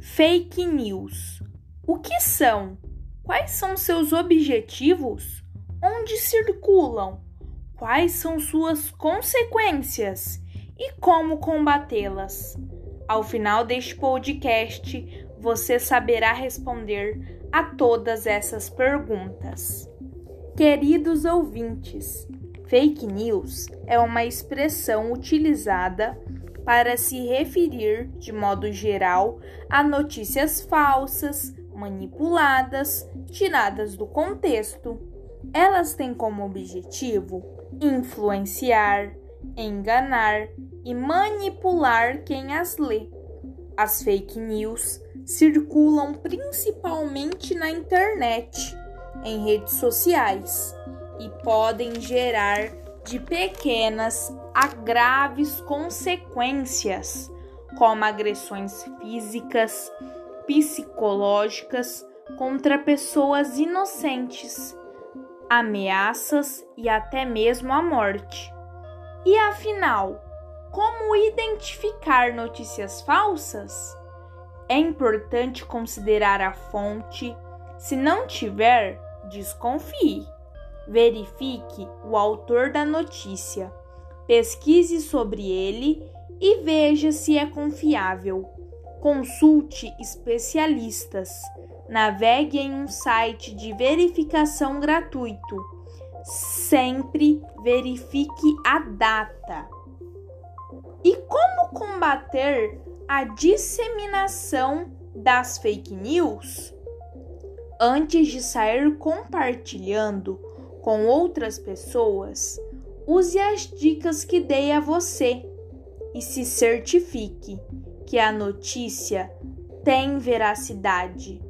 Fake news. O que são? Quais são seus objetivos? Onde circulam? Quais são suas consequências? E como combatê-las? Ao final deste podcast, você saberá responder a todas essas perguntas. Queridos ouvintes, fake news é uma expressão utilizada para se referir, de modo geral, a notícias falsas, manipuladas, tiradas do contexto. Elas têm como objetivo influenciar, enganar e manipular quem as lê. As fake news circulam principalmente na internet, em redes sociais e podem gerar de pequenas a graves consequências, como agressões físicas, psicológicas contra pessoas inocentes, ameaças e até mesmo a morte. E afinal, como identificar notícias falsas? É importante considerar a fonte. Se não tiver, desconfie. Verifique o autor da notícia, pesquise sobre ele e veja se é confiável. Consulte especialistas. Navegue em um site de verificação gratuito. Sempre verifique a data. E como combater a disseminação das fake news? Antes de sair compartilhando com outras pessoas, use as dicas que dei a você e se certifique que a notícia tem veracidade.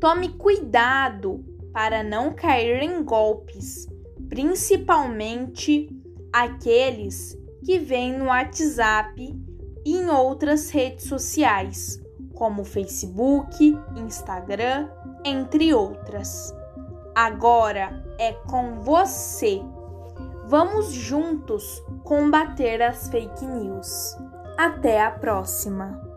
Tome cuidado para não cair em golpes, principalmente aqueles que vêm no WhatsApp e em outras redes sociais, como Facebook, Instagram, entre outras. Agora é com você. Vamos juntos combater as fake news. Até a próxima!